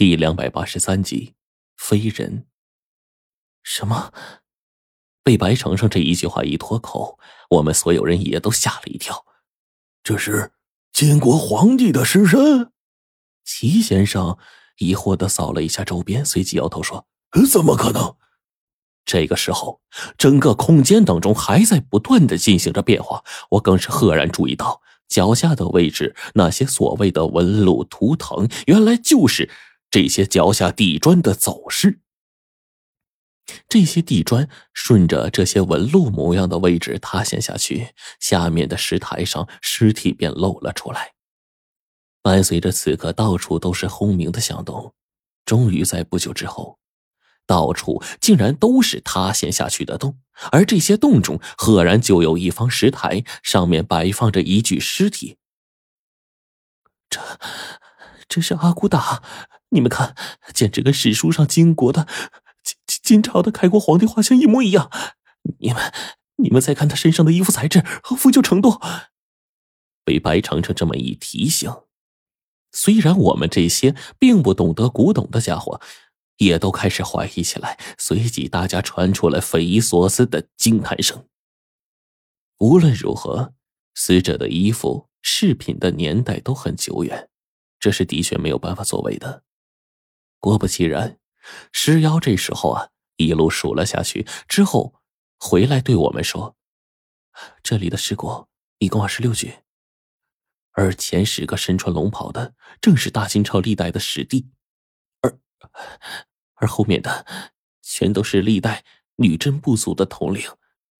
第两百八十三集，飞人。什么？被白程程这一句话一脱口，我们所有人也都吓了一跳。这是金国皇帝的尸身？齐先生疑惑的扫了一下周边，随即摇头说：“怎么可能？”这个时候，整个空间当中还在不断的进行着变化，我更是赫然注意到脚下的位置，那些所谓的纹路图腾，原来就是。这些脚下地砖的走势，这些地砖顺着这些纹路模样的位置塌陷下去，下面的石台上尸体便露了出来。伴随着此刻到处都是轰鸣的响动，终于在不久之后，到处竟然都是塌陷下去的洞，而这些洞中赫然就有一方石台，上面摆放着一具尸体。这，这是阿骨打。你们看，简直跟史书上金国的、金金朝的开国皇帝画像一模一样。你们，你们再看他身上的衣服材质和腐朽程度。被白程程这么一提醒，虽然我们这些并不懂得古董的家伙，也都开始怀疑起来。随即，大家传出了匪夷所思的惊叹声。无论如何，死者的衣服、饰品的年代都很久远，这是的确没有办法作为的。果不其然，石妖这时候啊，一路数了下去之后，回来对我们说：“这里的尸骨一共二十六具，而前十个身穿龙袍的，正是大清朝历代的史帝，而而后面的，全都是历代女真部族的统领，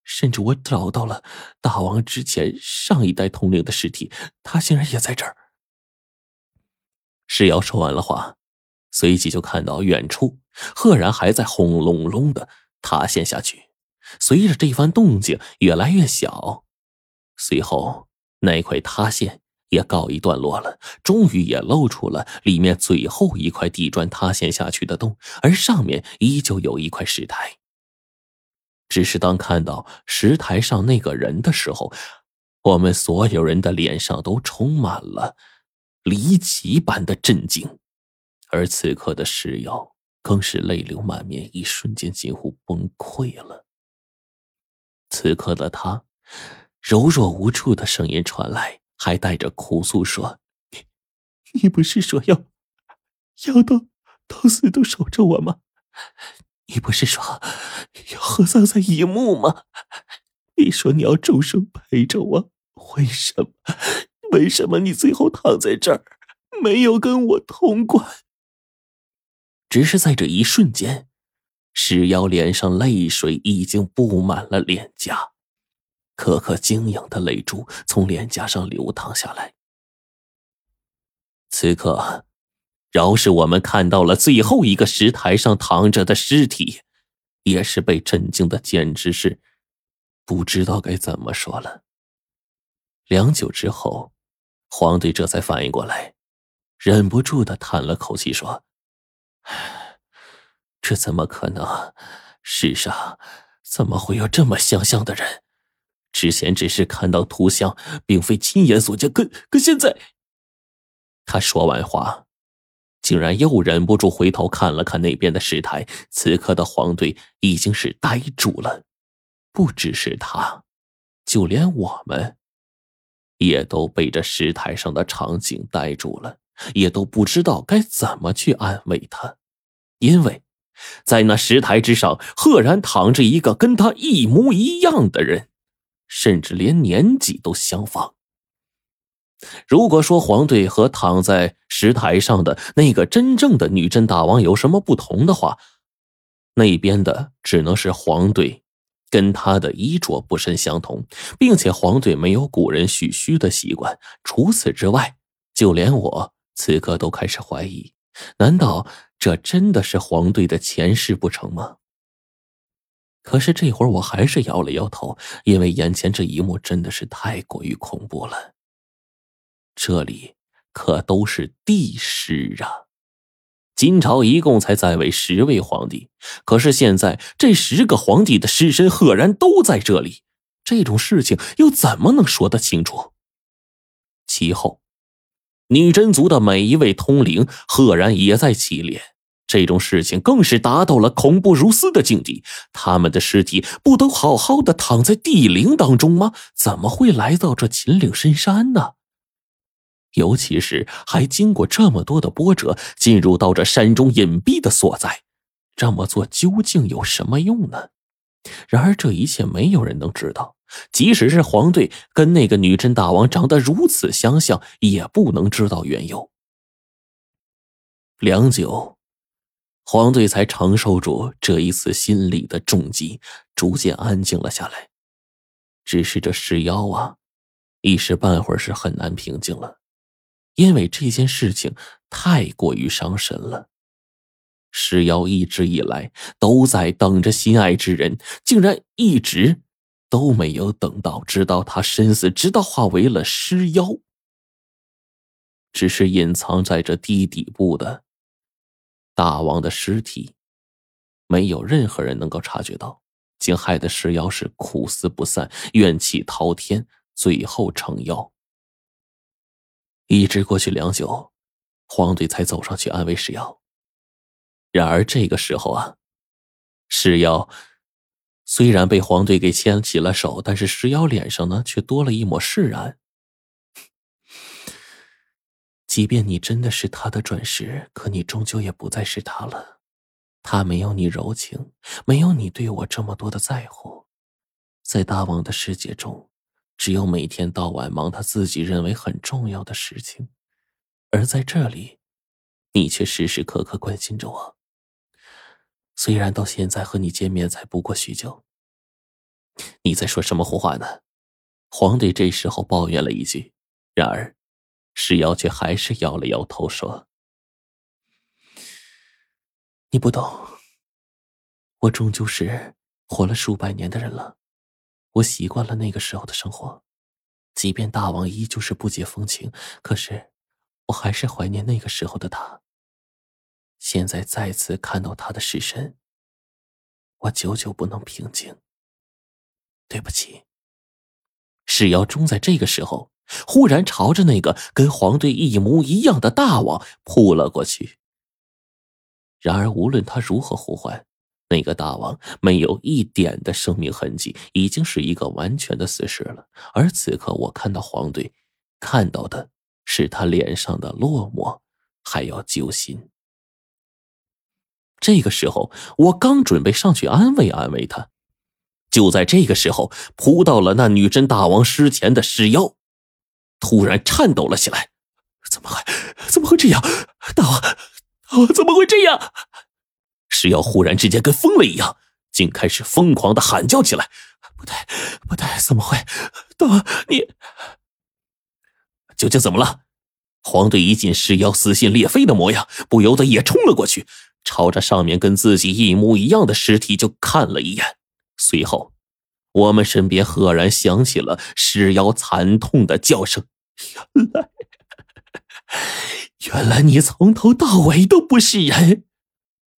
甚至我找到了大王之前上一代统领的尸体，他竟然也在这儿。”石妖说完了话。随即就看到远处，赫然还在轰隆隆的塌陷下去。随着这番动静越来越小，随后那块塌陷也告一段落了，终于也露出了里面最后一块地砖塌陷下去的洞，而上面依旧有一块石台。只是当看到石台上那个人的时候，我们所有人的脸上都充满了离奇般的震惊。而此刻的石妖更是泪流满面，一瞬间几乎崩溃了。此刻的他，柔弱无助的声音传来，还带着哭诉说：“你，你不是说要，要到到死都守着我吗？你不是说要合葬在一墓吗？你说你要终生陪着我，为什么？为什么你最后躺在这儿，没有跟我同关？”只是在这一瞬间，石妖脸上泪水已经布满了脸颊，颗颗晶莹的泪珠从脸颊上流淌下来。此刻，饶是我们看到了最后一个石台上躺着的尸体，也是被震惊的，简直是不知道该怎么说了。良久之后，黄队这才反应过来，忍不住的叹了口气说。这怎么可能？世上怎么会有这么相像的人？之前只是看到图像，并非亲眼所见。可可现在，他说完话，竟然又忍不住回头看了看那边的石台。此刻的黄队已经是呆住了，不只是他，就连我们，也都被这石台上的场景呆住了。也都不知道该怎么去安慰他，因为，在那石台之上，赫然躺着一个跟他一模一样的人，甚至连年纪都相仿。如果说黄队和躺在石台上的那个真正的女真大王有什么不同的话，那边的只能是黄队，跟他的衣着不甚相同，并且黄队没有古人蓄须的习惯。除此之外，就连我。此刻都开始怀疑，难道这真的是黄队的前世不成吗？可是这会儿我还是摇了摇头，因为眼前这一幕真的是太过于恐怖了。这里可都是地师啊！金朝一共才在位十位皇帝，可是现在这十个皇帝的尸身赫然都在这里，这种事情又怎么能说得清楚？其后。女真族的每一位通灵赫然也在起脸。这种事情更是达到了恐怖如斯的境地。他们的尸体不都好好的躺在地灵当中吗？怎么会来到这秦岭深山呢？尤其是还经过这么多的波折，进入到这山中隐蔽的所在，这么做究竟有什么用呢？然而这一切没有人能知道，即使是黄队跟那个女真大王长得如此相像，也不能知道缘由。良久。黄队才承受住这一次心理的重击，逐渐安静了下来。只是这尸妖啊，一时半会儿是很难平静了，因为这件事情太过于伤神了。尸妖一直以来都在等着心爱之人，竟然一直都没有等到，直到他身死，直到化为了尸妖，只是隐藏在这地底部的。大王的尸体，没有任何人能够察觉到，竟害得石妖是苦思不散，怨气滔天，最后成妖。一直过去良久，黄队才走上去安慰石妖。然而这个时候啊，石妖虽然被黄队给牵起了手，但是石妖脸上呢却多了一抹释然。即便你真的是他的转世，可你终究也不再是他了。他没有你柔情，没有你对我这么多的在乎。在大王的世界中，只有每天到晚忙他自己认为很重要的事情，而在这里，你却时时刻刻关心着我。虽然到现在和你见面才不过许久，你在说什么胡话呢？皇帝这时候抱怨了一句，然而。石瑶却还是摇了摇头，说：“你不懂，我终究是活了数百年的人了，我习惯了那个时候的生活。即便大王依旧是不解风情，可是我还是怀念那个时候的他。现在再次看到他的尸身，我久久不能平静。对不起。”石瑶终在这个时候。忽然朝着那个跟黄队一模一样的大王扑了过去。然而，无论他如何呼唤，那个大王没有一点的生命痕迹，已经是一个完全的死尸了。而此刻，我看到黄队，看到的是他脸上的落寞，还要揪心。这个时候，我刚准备上去安慰安慰他，就在这个时候，扑到了那女真大王尸前的尸妖。突然颤抖了起来，怎么会？怎么会这样？大王，大王怎么会这样？石妖忽然之间跟疯了一样，竟开始疯狂的喊叫起来。不对，不对，怎么会？大，你究竟怎么了？黄队一见石妖撕心裂肺的模样，不由得也冲了过去，朝着上面跟自己一模一样的尸体就看了一眼，随后。我们身边赫然响起了尸妖惨痛的叫声。原来，原来你从头到尾都不是人。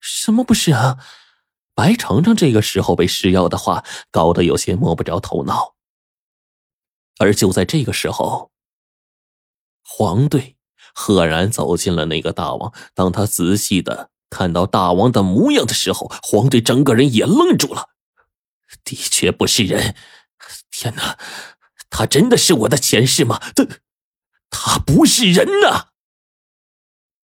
什么不是啊？白程程这个时候被施药的话搞得有些摸不着头脑。而就在这个时候，黄队赫然走进了那个大王。当他仔细的看到大王的模样的时候，黄队整个人也愣住了。的确不是人！天哪，他真的是我的前世吗？他，他不是人呐！